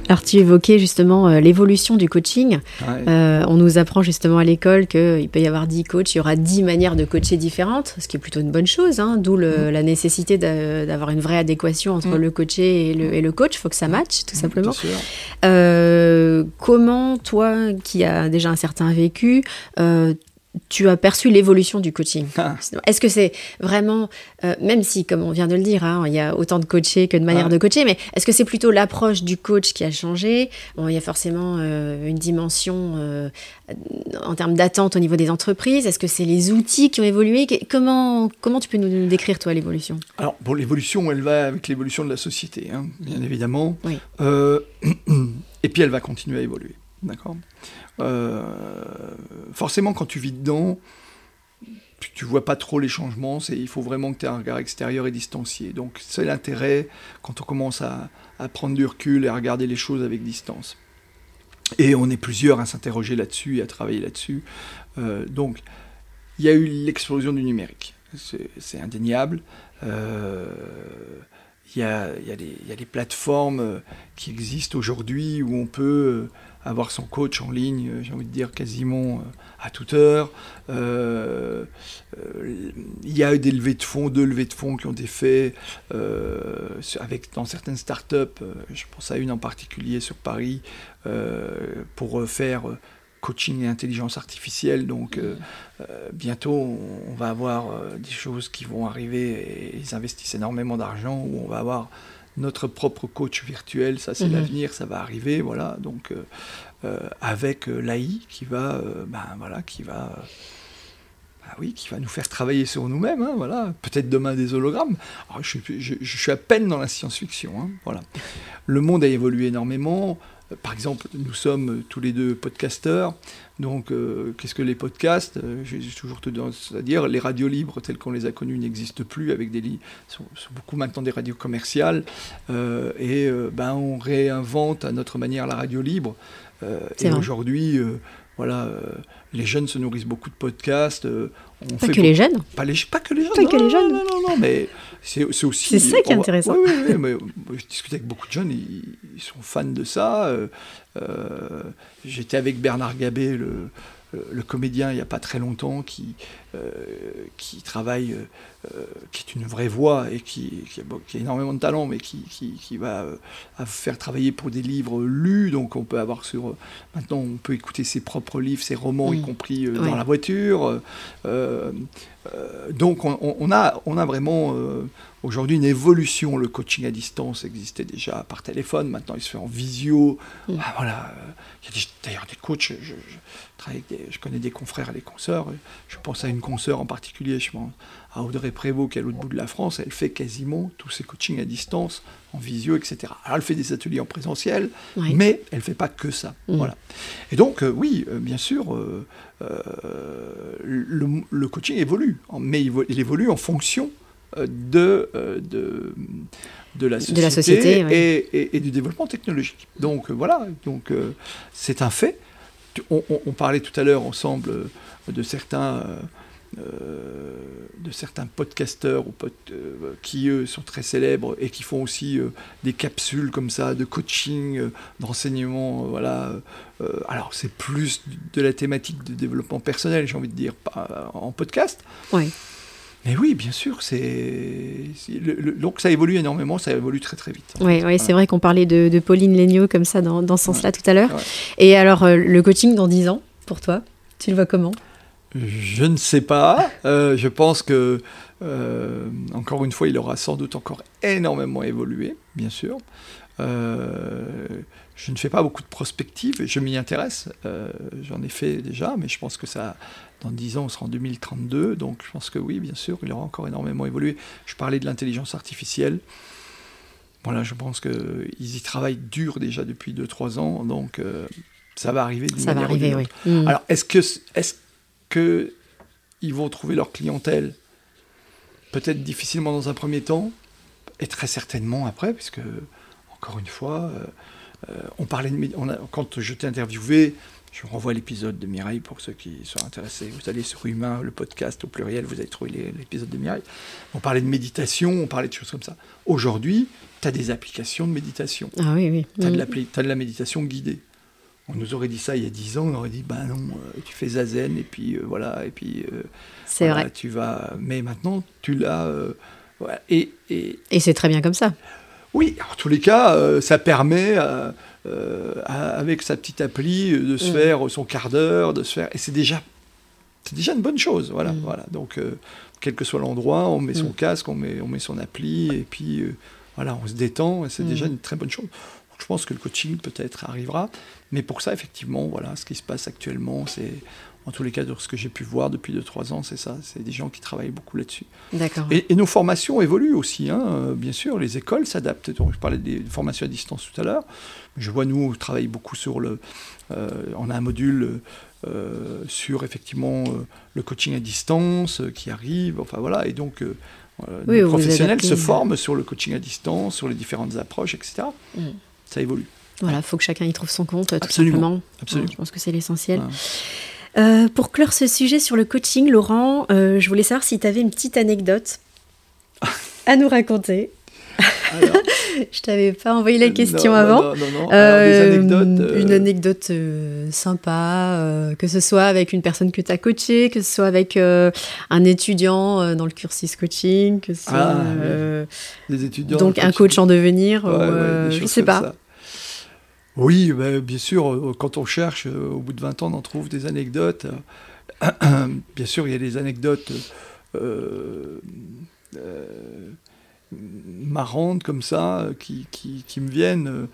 Alors tu évoquais justement euh, l'évolution du coaching. Euh, on nous apprend justement à l'école qu'il peut y avoir 10 coachs, il y aura 10 manières de coacher différentes, ce qui est plutôt une bonne chose, hein, d'où la nécessité d'avoir une vraie adéquation entre le coaché et le, et le coach, il faut que ça matche tout simplement. Euh, comment toi, qui as déjà un certain vécu, tu as perçu l'évolution du coaching ah. Est-ce que c'est vraiment, euh, même si, comme on vient de le dire, hein, il y a autant de coachés que de manières ah. de coacher, mais est-ce que c'est plutôt l'approche du coach qui a changé? Bon, il y a forcément euh, une dimension euh, en termes d'attente au niveau des entreprises. Est-ce que c'est les outils qui ont évolué? Comment, comment tu peux nous, décrire, toi, l'évolution? Alors, bon, l'évolution, elle va avec l'évolution de la société, hein, bien évidemment. Oui. et puis, elle va continuer à évoluer. D'accord euh, forcément, quand tu vis dedans, tu, vois pas trop les changements. il faut vraiment que tu aies un regard extérieur et distancié. Donc, c'est l'intérêt quand on commence à, prendre du recul et à regarder les choses avec distance. Et on est plusieurs à s'interroger là-dessus et à travailler là-dessus. Euh, donc, il y a eu l'explosion du numérique. C'est indéniable. Euh, il y, a, y, y, a, des plateformes qui existent aujourd'hui où on peut avoir son coach en ligne, euh, j'ai envie de dire quasiment euh, à toute heure. Euh, il y a eu des levées de fonds, deux levées de fonds qui ont été faites avec, dans certaines startups, je pense à une en particulier sur Paris, pour faire coaching et intelligence artificielle. Donc bientôt, on, va avoir des choses qui vont arriver et ils investissent énormément d'argent où on va avoir notre propre coach virtuel, ça c'est mhm. l'avenir, ça va arriver, voilà. Donc euh, euh, avec euh, l'AI qui va, ben voilà, qui va, ben oui, qui va nous faire travailler sur nous-mêmes, hein, voilà. Peut-être demain des hologrammes. je, suis à peine dans la science-fiction, hein, voilà. Le monde a évolué énormément. Par exemple, nous sommes tous les deux podcasteurs. Donc, euh, qu'est-ce que les podcasts euh, J'ai toujours tendance à dire, les radios libres telles qu'on les a connues n'existent plus, avec des lits, sont, sont, beaucoup maintenant des radios commerciales. Euh, et ben, on réinvente à notre manière la radio libre. et aujourd'hui, voilà, les jeunes se nourrissent beaucoup de podcasts. On pas que les jeunes pas, les, pas que les jeunes. Pas que les jeunes. Non, non, non, mais c'est aussi. C'est ça qui est intéressant. Oui, oui, oui, mais je discute avec beaucoup de jeunes, ils, ils sont fans de ça. Euh, j'étais avec Bernard Gabé, le, le comédien il n'y a pas très longtemps qui, euh, qui travaille, euh, qui est une vraie voix et qui, qui, a, énormément de talent, mais qui, qui va faire travailler pour des livres lus. Donc on peut avoir sur. maintenant, on peut écouter ses propres livres, ses romans, y compris dans la voiture. donc on, a, on a vraiment aujourd'hui une évolution. Le coaching à distance existait déjà par téléphone, maintenant il se fait en visio. Ah, voilà. Il y a d'ailleurs des coachs, je, je, je, connais des confrères et des consoeurs, je pense à une une consoeur en particulier, je pense à Audrey Prévost qui est à l'autre bout de la France, elle fait quasiment tous ses coachings à distance, en visio, etc. Alors elle fait des ateliers en présentiel, mais elle ne fait pas que ça. Mmh. Voilà. Et donc, euh, oui, euh, bien sûr, euh, le, coaching évolue, mais il, évolue en fonction de, de, de, la société, et, et, du développement technologique. Donc voilà, donc c'est un fait. On, on, parlait tout à l'heure ensemble de certains euh, de certains podcasteurs ou euh, qui eux sont très célèbres et qui font aussi euh, des capsules comme ça de coaching, d'enseignement. voilà. alors c'est plus de la thématique de développement personnel, j'ai envie de dire, en podcast. Oui. Mais oui, bien sûr, c'est donc ça évolue énormément, ça évolue très très vite. Oui, oui c'est vrai qu'on parlait de, Pauline Legnaud comme ça dans, dans ce sens-là tout à l'heure. Et alors le coaching dans 10 ans, pour toi, tu le vois comment? Je ne sais pas. Euh, je pense que, euh, encore une fois, il aura sans doute encore énormément évolué, bien sûr. Euh, je ne fais pas beaucoup de prospectives, je m'y intéresse. J'en ai fait déjà, mais je pense que ça, dans 10 ans, on sera en 2032. Donc je pense que oui, bien sûr, il aura encore énormément évolué. Je parlais de l'intelligence artificielle. Voilà, je pense qu'ils y travaillent dur déjà depuis 2-3 ans. Donc ça va arriver d'une manière va arriver, oui. Mmh. Alors, est-ce que, est qu'ils vont trouver leur clientèle peut-être difficilement dans un premier temps, et très certainement après, puisque, encore une fois, euh, euh, on parlait de... On a, quand je t'ai interviewé, je renvoie l'épisode de Mireille pour ceux qui sont intéressés. Vous allez sur Humain, le podcast au pluriel, vous allez trouver l'épisode de Mireille. On parlait de méditation, on parlait de choses comme ça. Aujourd'hui, tu as des applications de méditation. Ah oui, oui. Tu as, as, de la méditation guidée on nous aurait dit ça il y a 10 ans, on aurait dit bah non, euh, tu fais zazen et puis euh, voilà et puis euh, c'est vrai. Tu vas, mais maintenant tu l'as et et, et c'est très bien comme ça. Oui, en tous les cas, ça permet avec sa petite appli de se mm. faire son quart d'heure, de se faire et c'est déjà c'est déjà une bonne chose, voilà, mm. voilà. Donc quel que soit l'endroit, on met son mm. casque, on met on met son appli et puis voilà, on se détend, et c'est déjà une très bonne chose. Je pense que le coaching peut-être arrivera, mais pour ça, effectivement, voilà, ce qui se passe actuellement, c'est en tous les cas, de ce que j'ai pu voir depuis 2-3 ans, c'est ça. C'est des gens qui travaillent beaucoup là-dessus. D'accord. Et, nos formations évoluent aussi, hein, bien sûr. Les écoles s'adaptent. je parlais des formations à distance tout à l'heure. Je vois, nous, on travaille beaucoup sur le. Euh, on a un module euh, sur, effectivement, euh, le coaching à distance qui arrive. Enfin, voilà. Et donc. les professionnels se forment sur le coaching à distance, sur les différentes approches, etc. Mm. Ça évolue. Voilà, il faut que chacun y trouve son compte, tout Absolument. simplement. Absolument. je pense que c'est l'essentiel. Euh, pour clore ce sujet sur le coaching, Laurent, euh, je voulais savoir si tu avais une petite anecdote à nous raconter. Alors, je t'avais pas envoyé la question avant. Non, non, non. Euh, anecdotes, Une anecdote sympa, que ce soit avec une personne que tu as coachée, que ce soit avec un étudiant dans le cursus coaching, que ce soit ah, étudiants donc un coach en devenir, ouais, je sais pas. Oui, bah, bien sûr, euh, quand on cherche, euh, au bout de 20 ans, on en trouve des anecdotes. bien sûr, il y a des anecdotes euh, marrantes comme ça, qui, qui, me viennent.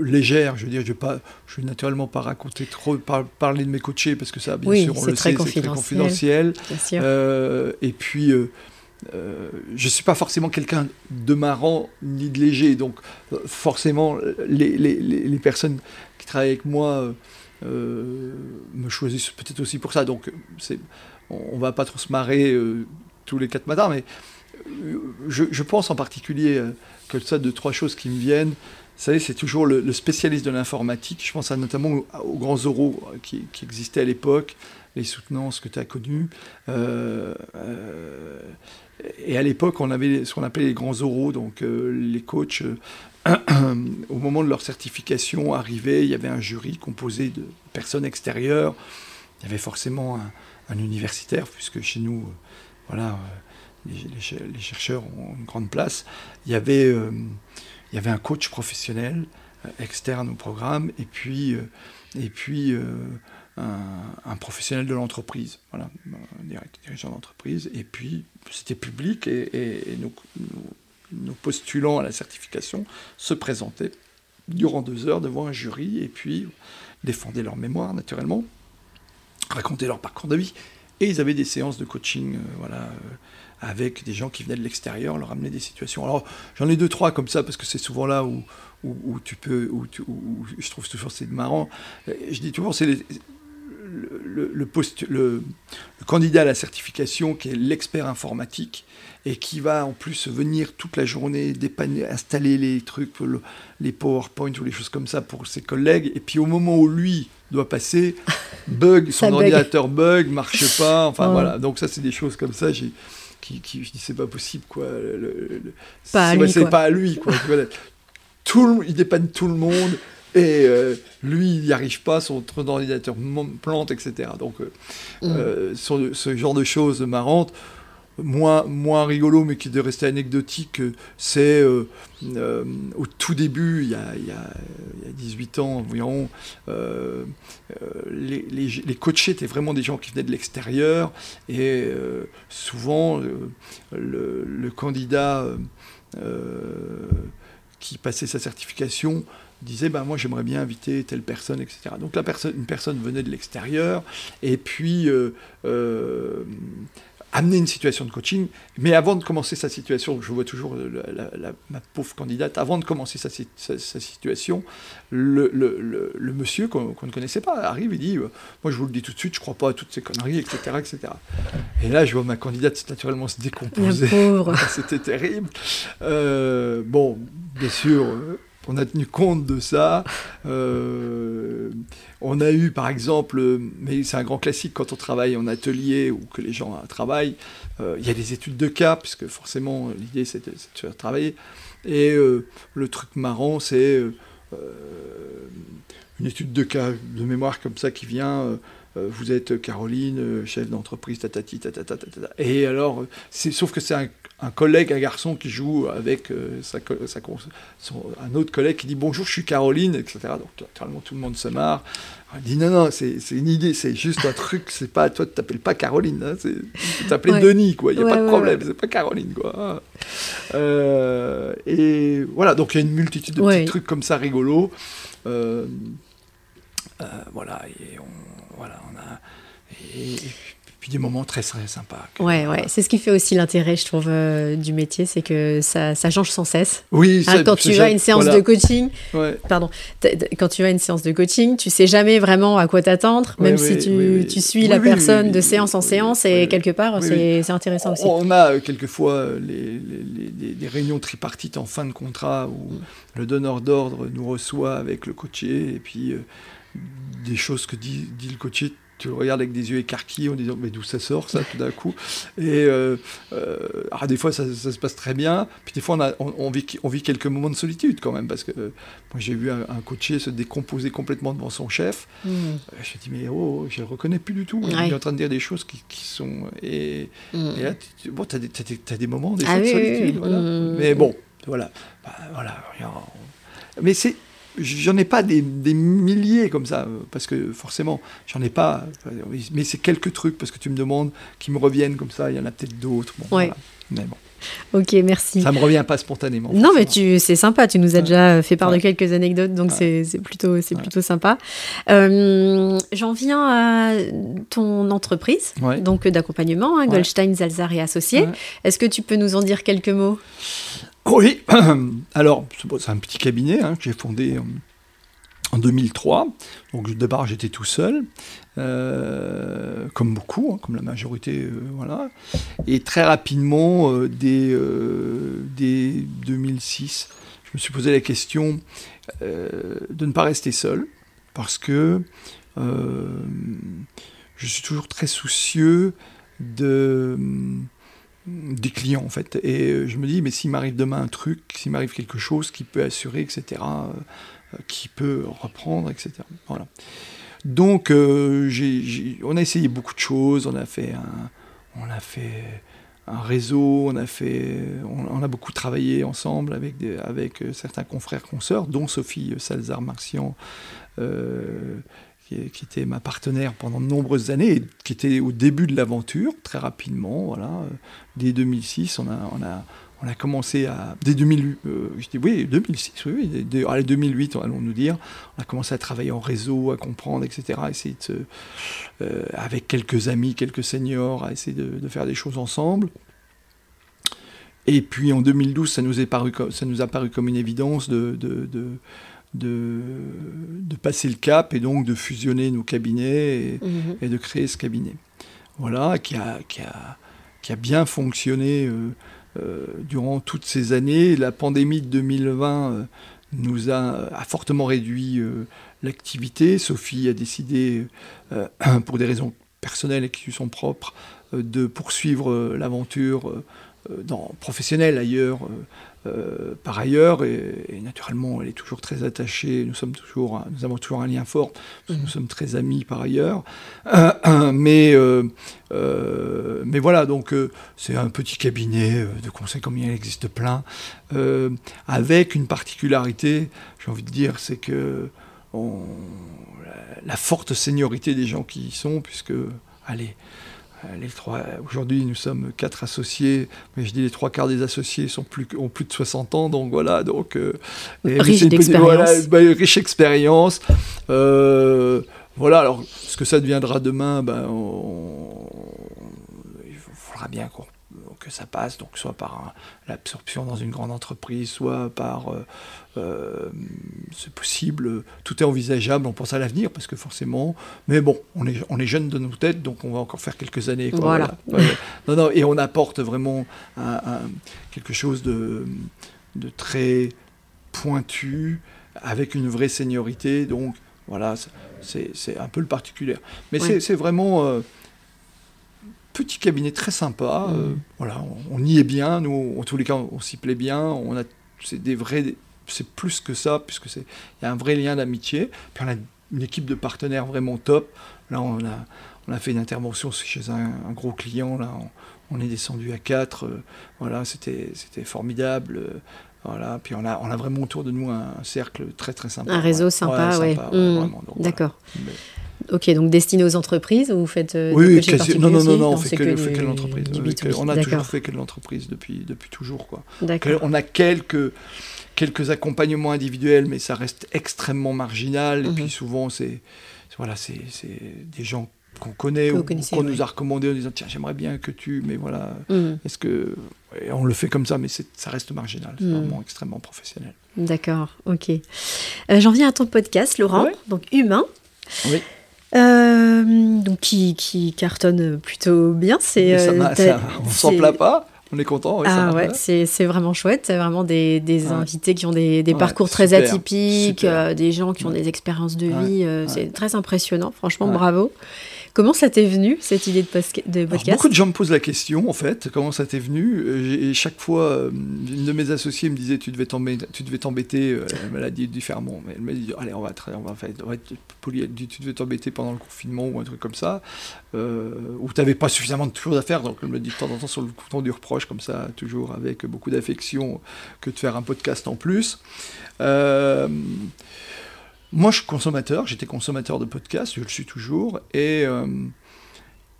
légères, je veux dire, je ne vais naturellement pas raconter trop, parler de mes coachés parce que ça, bien sûr, on le sait, c'est très confidentiel. et puis, euh, je ne suis pas forcément quelqu'un de marrant ni de léger, donc euh, forcément les, les, les, personnes qui travaillent avec moi euh, me choisissent peut-être aussi pour ça. Donc on ne va pas trop se marrer tous les quatre matins, mais je, pense en particulier que ça de trois choses qui me viennent. Vous savez, c'est toujours le, spécialiste de l'informatique. Je pense à, notamment aux, grands oraux qui, qui existaient à l'époque, les soutenances que tu as connues. Euh, et à l'époque, on avait ce qu'on appelait les grands oraux, donc euh, les coachs, euh, au moment de leur certification arrivaient, il y avait un jury composé de personnes extérieures. Il y avait forcément un, universitaire, puisque chez nous, euh, voilà, les, chercheurs ont une grande place. Il y avait, il y avait un coach professionnel externe au programme, et puis, et puis un, professionnel de l'entreprise, voilà, un dirigeant d'entreprise, et puis c'était public, et, nos, postulants à la certification se présentaient durant deux heures devant un jury, et puis défendaient leur mémoire, naturellement, racontaient leur parcours de vie. Et ils avaient des séances de coaching, voilà avec des gens qui venaient de l'extérieur, leur amener des situations. Alors j'en ai deux, trois comme ça, parce que c'est souvent là où, où, tu peux, où, je trouve toujours c'est marrant. Je dis toujours, c'est le, le, post, le, candidat à la certification qui est l'expert informatique et qui va en plus venir toute la journée dépanner, installer les trucs, les PowerPoint ou les choses comme ça pour ses collègues. Et puis au moment où lui doit passer, bug, son ordinateur bug. bug, marche pas. Enfin voilà. Donc ça c'est des choses comme ça. J'ai qui, qui, je dis c'est pas possible quoi. c'est pas à lui quoi. tout il dépanne tout le monde et euh, lui il n'y arrive pas, son ordinateur plante, etc. Donc euh, mm. euh, ce, genre de choses marrantes moins, moins rigolo, mais qui de rester anecdotique, c'est euh, euh, au tout début, il y a, il y a, 18 ans environ, euh, les, les, les, coachés étaient vraiment des gens qui venaient de l'extérieur, et souvent, le, le candidat qui passait sa certification disait ben moi j'aimerais bien inviter telle personne etc donc la personne une personne venait de l'extérieur et puis amener une situation de coaching. Mais avant de commencer sa situation, je vois toujours ma pauvre candidate, avant de commencer sa, situation, le, le, monsieur qu'on ne connaissait pas arrive et dit euh, Moi, je vous le dis tout de suite, je crois pas à toutes ces conneries, etc. etc. Et là, je vois ma candidate naturellement se décomposer. C'était terrible. Euh, bon, bien sûr. Euh, on a tenu compte de ça. Euh, on a eu, par exemple, mais c'est un grand classique quand on travaille en atelier ou que les gens travaillent, euh, il y a des études de cas, puisque forcément l'idée c'est de, faire travailler. Et euh, le truc marrant, c'est une étude de cas de mémoire comme ça qui vient vous êtes Caroline, euh, chef d'entreprise, tatati, tatata, tatata. Et alors, sauf que c'est un, collègue, un garçon qui joue avec euh, sa, un autre collègue qui dit bonjour, je suis Caroline, etc. Donc, naturellement, tout le monde se marre. Il dit non, non, c'est une idée, c'est juste un truc, c'est pas, toi, tu t'appelles pas Caroline, hein, tu peux t'appeler Denis, quoi, il n'y a pas de problème, c'est pas Caroline, quoi. et voilà, donc il y a une multitude de petits trucs comme ça rigolos. Voilà, et on, voilà, on a. Et, puis des moments très, très sympas. ouais, ouais. C'est ce qui fait aussi l'intérêt, je trouve, euh, du métier, c'est que ça, ça, change sans cesse. Oui, hein, Quand tu vas à une séance de coaching, pardon, quand tu vas à une séance de coaching, tu sais jamais vraiment à quoi t'attendre, même si tu, tu suis la personne de séance en séance, et quelque part, c'est intéressant aussi. On a euh, quelquefois euh, les, les, les, réunions tripartites en fin de contrat où le donneur d'ordre nous reçoit avec le coaché, et puis des choses que dit, dit le coaché, tu le regardes avec des yeux écarquillés en disant mais d'où ça sort ça tout d'un coup? Et euh, euh, ah, des fois ça, ça, se passe très bien. Puis des fois on, a, on, vit, on, vit, quelques moments de solitude quand même parce que moi j'ai vu un, un, coaché se décomposer complètement devant son chef. Mmh. euh, je me dis mais oh je le reconnais plus du tout. Il est en train de dire des choses qui, qui sont et, mmh. et, là tu bon, as, des, as, des moments des ah de solitude voilà. Mmh. mais bon voilà. Bah, voilà mais c'est J'en ai pas des, milliers comme ça, parce que forcément, j'en ai pas. Mais c'est quelques trucs, parce que tu me demandes, qui me reviennent comme ça. Il y en a peut-être d'autres. Mais bon. Ok, merci. Ça me revient pas spontanément. Non, mais tu, c'est sympa. Tu nous as déjà fait part de quelques anecdotes, donc c'est, plutôt, c'est plutôt sympa. Euh, j'en viens à ton entreprise, donc d'accompagnement, hein, Goldstein, Zalzar et Associés. Est-ce que tu peux nous en dire quelques mots? Oui, alors c'est un petit cabinet hein, que j'ai fondé en 2003. Donc au départ j'étais tout seul, euh, comme beaucoup, hein, comme la majorité, euh, voilà. Et très rapidement, euh, dès, 2006, je me suis posé la question de ne pas rester seul, parce que je suis toujours très soucieux de des clients en fait. Et euh, je me dis, mais s'il m'arrive demain un truc, s'il m'arrive quelque chose qui peut assurer, etc., euh, qui peut reprendre, etc. Voilà. Donc, euh, on a essayé beaucoup de choses, on a fait un, on a fait un réseau, on a, fait, on, a beaucoup travaillé ensemble avec, des, avec certains confrères, consoeurs, dont Sophie Salzar-Marcian, qui, était ma partenaire pendant de nombreuses années, et qui était au début de l'aventure, très rapidement. Voilà, dès 2006, on a, on a, on a commencé à. Dès 2008, je dis oui, 2006, oui, dès, allez, 2008, allons nous dire, on a commencé à travailler en réseau, à comprendre, etc. essayer de avec quelques amis, quelques seniors, à essayer de, de faire des choses ensemble. Et puis en 2012, ça nous, est paru, ça nous a paru comme une évidence de, de, de, de, passer le cap et donc de fusionner nos cabinets et, mhm. de créer ce cabinet. Voilà, qui a, qui a, qui a bien fonctionné euh, euh, durant toutes ces années. La pandémie de 2020 euh, nous a, a, fortement réduit l'activité. Sophie a décidé, pour des raisons personnelles et qui lui sont propres, de poursuivre l'aventure dans, professionnelle ailleurs, euh, euh, par ailleurs, et, naturellement, elle est toujours très attachée. Nous sommes toujours, nous avons toujours un lien fort. Nous mhm. sommes très amis par ailleurs. mais, mais voilà, donc c'est un petit cabinet de conseil, comme il existe plein, avec une particularité. J'ai envie de dire, c'est que la, la, forte seniorité des gens qui y sont, puisque, allez. Euh, les trois, aujourd'hui, nous sommes quatre associés, mais je dis les trois quarts des associés sont plus, ont plus de 60 ans, donc voilà. Donc, euh, riche d'expérience. Bah, riche expérience. Euh, voilà, alors ce que ça deviendra demain, ben, il faudra bien qu'on que ça passe, donc soit par l'absorption dans une grande entreprise, soit par, euh, c'est possible, tout est envisageable, on pense à l'avenir, parce que forcément, mais bon, on est, on est jeune de nos têtes, donc on va encore faire quelques années. voilà. non, non, et on apporte vraiment quelque chose de, de très pointu, avec une vraie seniorité, donc voilà, c'est un peu le particulier. Mais c'est vraiment... Euh, petit cabinet très sympa. Mm. Euh, voilà, on, y est bien. Nous, en tous les cas, on, s'y plaît bien. On a, c'est des vrais, c'est plus que ça, puisque c'est, il y a un vrai lien d'amitié. Puis on a une équipe de partenaires vraiment top. Là, on a, on a fait une intervention chez un, gros client. Là, on, est descendu à 4. Euh, voilà, c'était, c'était formidable. Euh, voilà, puis on a, on a vraiment autour de nous un, cercle très très sympa. Un réseau sympa, ouais. Mm. D'accord. Ok, donc destiné aux entreprises ou vous faites euh, oui, quasi... non, non, non, non, on fait que, que, l'entreprise. on a toujours fait que l'entreprise depuis, depuis toujours. Quoi. On a quelques, quelques accompagnements individuels, mais ça reste extrêmement marginal. Et mhm. puis souvent, c'est voilà, c'est des gens qu'on connaît ou qu'on nous a recommandé en disant tiens j'aimerais bien que tu mais voilà mhm. est-ce que on le fait comme ça mais ça reste marginal c'est mhm. vraiment extrêmement professionnel d'accord ok euh, j'en viens à ton podcast Laurent donc humain oui euh, donc qui, qui, cartonne plutôt bien. C'est, euh, on s'en plaint pas. On est content. ah ouais, c'est vraiment chouette. C'est vraiment des, des invités qui ont des, des parcours très atypiques, euh, des gens qui ont des expériences de vie. c'est très impressionnant. Franchement, bravo. Comment ça t'est venu, cette idée de, podcast? Beaucoup de gens me posent la question, en fait, comment ça t'est venu? Et chaque fois, euh, une de mes associés me disait, tu devais t'embêter, euh, l'a dit différemment, mais elle m'a dit, allez, on va, on va, faire, on va être poli, elle dit, tu devais t'embêter pendant le confinement ou un truc comme ça, euh, ou tu n'avais pas suffisamment de choses à faire, donc elle me dit de temps en temps sur le couteau du reproche, comme ça, toujours avec beaucoup d'affection, que de faire un podcast en plus. Euh, moi, je suis consommateur, j'étais consommateur de podcasts, je le suis toujours, et, euh,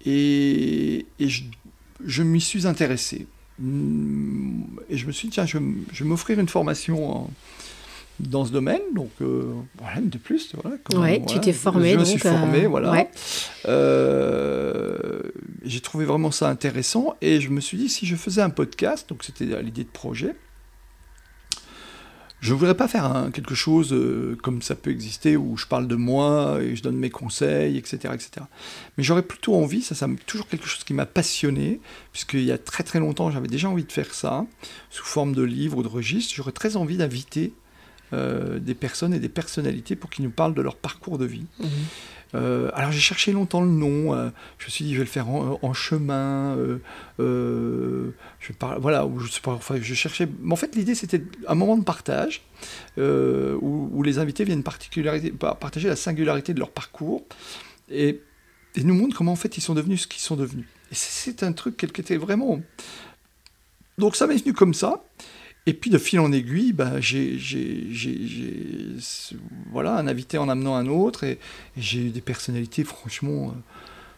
et, je, m'y suis intéressé. Et je me suis dit, tiens, je, vais m'offrir une formation dans ce domaine, donc euh, voilà, de plus. Voilà, tu t'es formé. Je me suis formé, euh, voilà. J'ai trouvé vraiment ça intéressant, et je me suis dit, si je faisais un podcast, donc c'était l'idée de projet, je ne voudrais pas faire quelque chose euh, comme ça peut exister, où je parle de moi et je donne mes conseils, etc. etc. Mais j'aurais plutôt envie, ça, c'est toujours quelque chose qui m'a passionné, puisqu'il y a très très longtemps, j'avais déjà envie de faire ça, sous forme de livre ou de registre. J'aurais très envie d'inviter euh, des personnes et des personnalités pour qu'ils nous parlent de leur parcours de vie. Mmh. Euh, alors j'ai cherché longtemps le nom. Euh, je me suis dit je vais le faire en, chemin. Euh, je parle, voilà, je, je cherchais. Mais en fait l'idée c'était un moment de partage où, les invités viennent partager la singularité de leur parcours et, et, nous montrent comment en fait ils sont devenus ce qu'ils sont devenus. Et c'est un truc qui était vraiment. Donc ça m'est venu comme ça. Et puis de fil en aiguille, bah, j'ai voilà, un invité en amenant un autre, et, j'ai eu des personnalités, franchement, euh,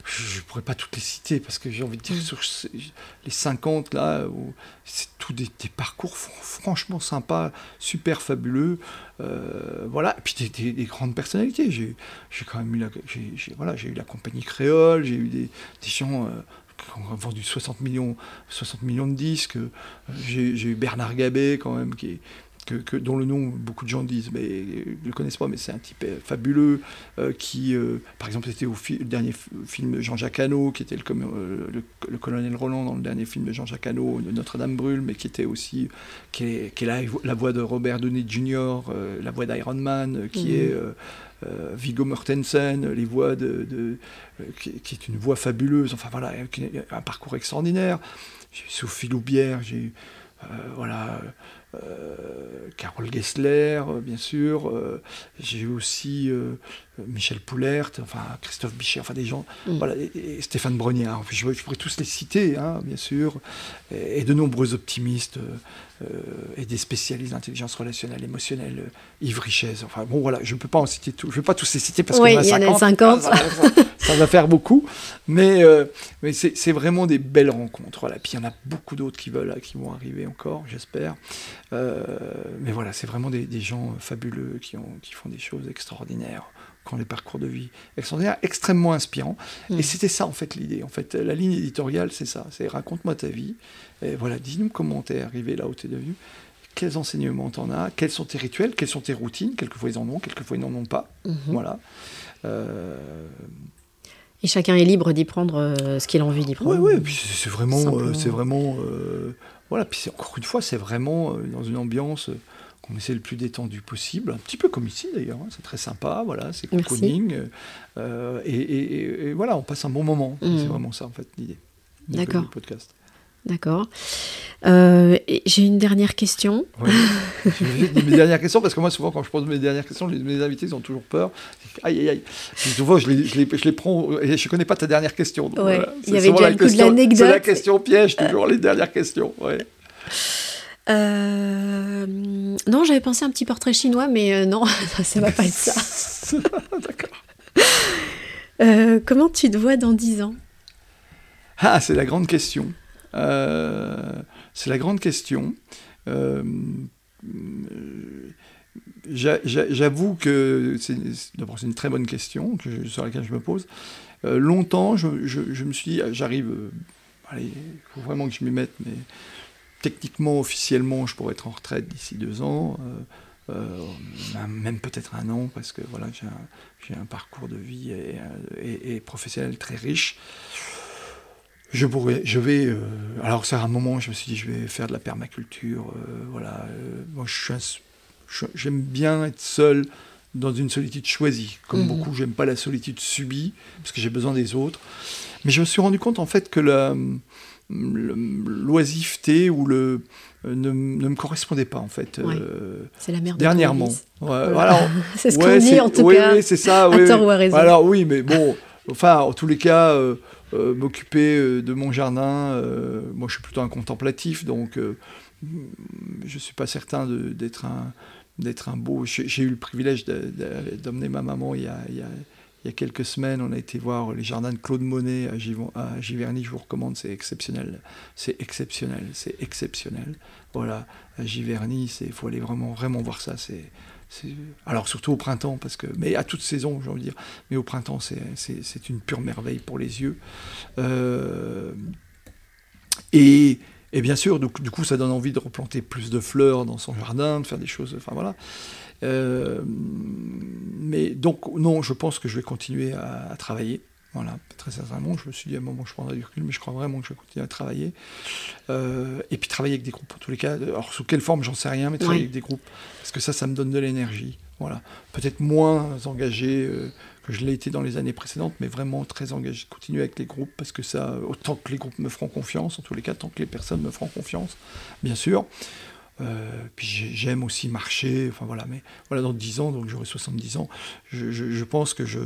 je ne pourrais pas toutes les citer, parce que j'ai envie de dire, mm. sur les 50, là, c'est tout des, parcours franchement sympas, super fabuleux, euh, voilà, et puis des, grandes personnalités. J'ai quand même eu la, voilà, eu la compagnie créole, j'ai eu des, gens... Euh, qui ont vendu 60 millions, 60 millions de disques. Euh, j'ai eu Bernard Gabet, quand même, qui que, dont le nom, beaucoup de gens disent, mais ne le connaissent pas, mais c'est un type euh, fabuleux, euh, qui, par exemple, c'était au dernier film Jean-Jacques Hano, qui était le, le, colonel Roland dans le dernier film de Jean-Jacques Hano, Notre-Dame brûle, mais qui était aussi, qui est, qui est la, voix de Robert Downey Jr., la voix d'Iron Man, qui mmh. est euh, Viggo Mortensen, les voix de, euh, qui, est une voix fabuleuse, enfin voilà, un parcours extraordinaire. J'ai Sophie Loubière, j'ai euh, voilà, Carole Gessler, bien sûr. j'ai aussi Michel Poulert, enfin Christophe Bichet, enfin des gens, mm. voilà, et, Stéphane Brognard. Je, je, pourrais tous les citer, hein, bien sûr, et, de nombreux optimistes euh, et des spécialistes d'intelligence relationnelle, émotionnelle, euh, Yves Richez. Enfin bon, voilà, je ne peux pas en citer tout, je vais pas tous les citer parce qu'il y en a 50. Ça, va faire beaucoup, mais, euh, mais c'est vraiment des belles rencontres. Voilà. Puis il y en a beaucoup d'autres qui veulent, qui vont arriver encore, j'espère. mais voilà, c'est vraiment des, des, gens fabuleux qui, ont, qui font des choses extraordinaires quand les parcours de vie extraordinaires, extrêmement inspirants. Et mm. c'était ça, en fait, l'idée. En fait, la ligne éditoriale, c'est ça. C'est raconte-moi ta vie. Et voilà, dis-nous comment t'es arrivé là où t'es devenu. Quels enseignements t'en as? Quels sont tes rituels? Quelles sont tes routines? Quelquefois ils en ont, quelquefois ils n'en ont pas. Mm-hmm. Voilà. Euh, et chacun est libre d'y prendre euh, ce qu'il a envie d'y prendre. Oui, oui, puis c'est vraiment, euh, c'est vraiment, voilà. Puis encore une fois, c'est vraiment dans une ambiance qu'on essaie le plus détendu possible, un petit peu comme ici d'ailleurs, hein. c'est très sympa, voilà, c'est cocooning, euh, et, voilà, on passe un bon moment, mmh. c'est vraiment ça en fait l'idée D'accord. podcast. D'accord. Euh, j'ai une dernière question. Oui. mes dernières questions, parce que moi, souvent, quand je pose mes dernières questions, mes invités, ils ont toujours peur. Aïe, aïe, aïe. Souvent, je les, je les, je les prends et je ne connais pas ta dernière question. Ouais. Il y avait déjà le coup de l'anecdote. C'est la question piège, toujours, les dernières questions. Ouais. Euh, non, j'avais pensé à un petit portrait chinois, mais euh, non, ça va pas être ça. D'accord. Euh, comment tu te vois dans 10 ans? Ah, c'est la grande question. c'est la grande question. J'avoue que c'est d'abord c'est une très bonne question que sur laquelle je me pose. longtemps, je, je, me suis dit, j'arrive, il faut vraiment que je m'y mette, mais techniquement, officiellement, je pourrais être en retraite d'ici deux ans, euh, euh, même peut-être un an, parce que voilà, j'ai un, parcours de vie et, professionnel très riche. Je pourrais, je vais, euh, alors c'est un moment, je me suis dit, je vais faire de la permaculture, voilà. moi, j'aime bien être seul dans une solitude choisie. Comme mmh. beaucoup, j'aime pas la solitude subie, parce que j'ai besoin des autres. Mais je me suis rendu compte, en fait, que la l'oisiveté ou le euh, ne, ne, me correspondait pas en fait. Euh, c'est la merde. Dernièrement. c'est ce qu'on dit en tout cas. Oui, c'est ça. Oui, à ou raison. Alors oui, mais bon, enfin, en tous les cas, euh, m'occuper de mon jardin, moi je suis plutôt un contemplatif, donc je suis pas certain d'être un d'être un beau. J'ai eu le privilège d'emmener ma maman il y a, il y a il y a quelques semaines, on a été voir les jardins de Claude Monet à, Giverny. Je vous recommande, c'est exceptionnel. C'est exceptionnel, c'est exceptionnel. Voilà, à Giverny, il faut aller vraiment, vraiment voir ça. C'est, alors surtout au printemps, parce que, mais à toute saison, j'ai envie de dire. Mais au printemps, c'est une pure merveille pour les yeux. Euh, et, et, bien sûr, du coup, ça donne envie de replanter plus de fleurs dans son jardin, de faire des choses. Enfin voilà. Euh, mais donc, non, je pense que je vais continuer à, travailler. Voilà, très sincèrement, je me suis dit à un moment je prendrai du recul, mais je crois vraiment que je vais continuer à travailler. Euh, et puis travailler avec des groupes, en tous les cas. Alors, sous quelle forme, j'en sais rien, mais travailler avec des groupes. Parce que ça, ça me donne de l'énergie. Voilà. Peut-être moins engagé euh, que je l'ai été dans les années précédentes, mais vraiment très engagé. Continuer avec les groupes, parce que ça, autant que les groupes me feront confiance, en tous les cas, tant que les personnes me feront confiance, bien sûr. Euh, puis j'aime aussi marcher, enfin voilà, mais voilà, dans 10 ans, donc j'aurai 70 ans, je, pense que je,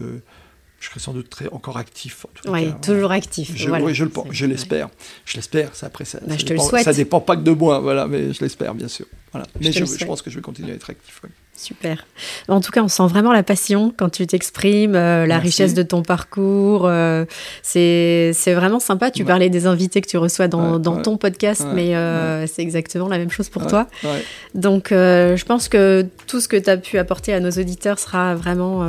je serai sans doute très encore actif. Oui, toujours actif. Je, je, je l'espère. Je l'espère. Ça après ça. Bah, ça je dépend, te le souhaite. Ça dépend pas que de moi, voilà, mais je l'espère bien sûr. Voilà. Mais je, je, pense que je vais continuer à être actif. Ouais. Super. En tout cas, on sent vraiment la passion quand tu t'exprimes, euh, la Merci. richesse de ton parcours. Euh, c'est vraiment sympa. Tu Ouais. parlais des invités que tu reçois dans, Ouais, dans ouais. ton podcast, mais euh, c'est exactement la même chose pour toi. Donc, je pense que tout ce que tu as pu apporter à nos auditeurs sera vraiment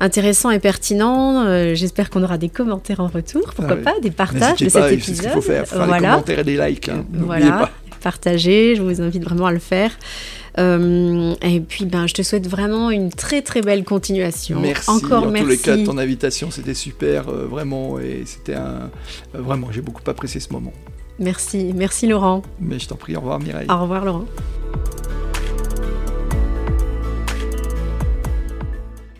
intéressant et pertinent. Euh, J'espère qu'on aura des commentaires en retour, pourquoi Ah pas, des partages de pas, cet ce épisode. qu'il faut faire. Faire des voilà. commentaires et des likes. hein. Voilà, pas. partagez, je vous invite vraiment à le faire. Euh, et puis, ben, je te souhaite vraiment une très très belle continuation. Merci. Encore en merci. tous les cas, ton invitation, c'était super, euh, vraiment, et c'était un, euh, vraiment, j'ai beaucoup apprécié ce moment. Merci, merci Laurent. Mais je t'en prie, au revoir Mireille. Au revoir Laurent.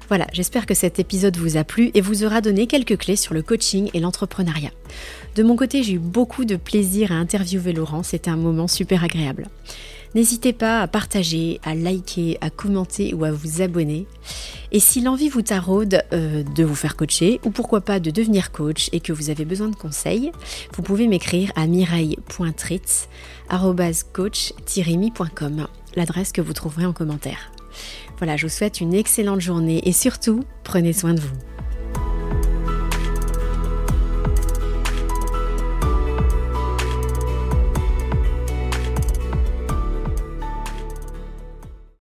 Voilà, j'espère que cet épisode vous a plu et vous aura donné quelques clés sur le coaching et l'entrepreneuriat. De mon côté, j'ai eu beaucoup de plaisir à interviewer Laurent, c'était un moment super agréable. N'hésitez pas à partager, à liker, à commenter ou à vous abonner. Et si l'envie vous taraude euh, de vous faire coacher, ou pourquoi pas de devenir coach et que vous avez besoin de conseils, vous pouvez m'écrire à mireille.tritz.coach-mi.com, l'adresse que vous trouverez en commentaire. Voilà, je vous souhaite une excellente journée et surtout, prenez soin de vous.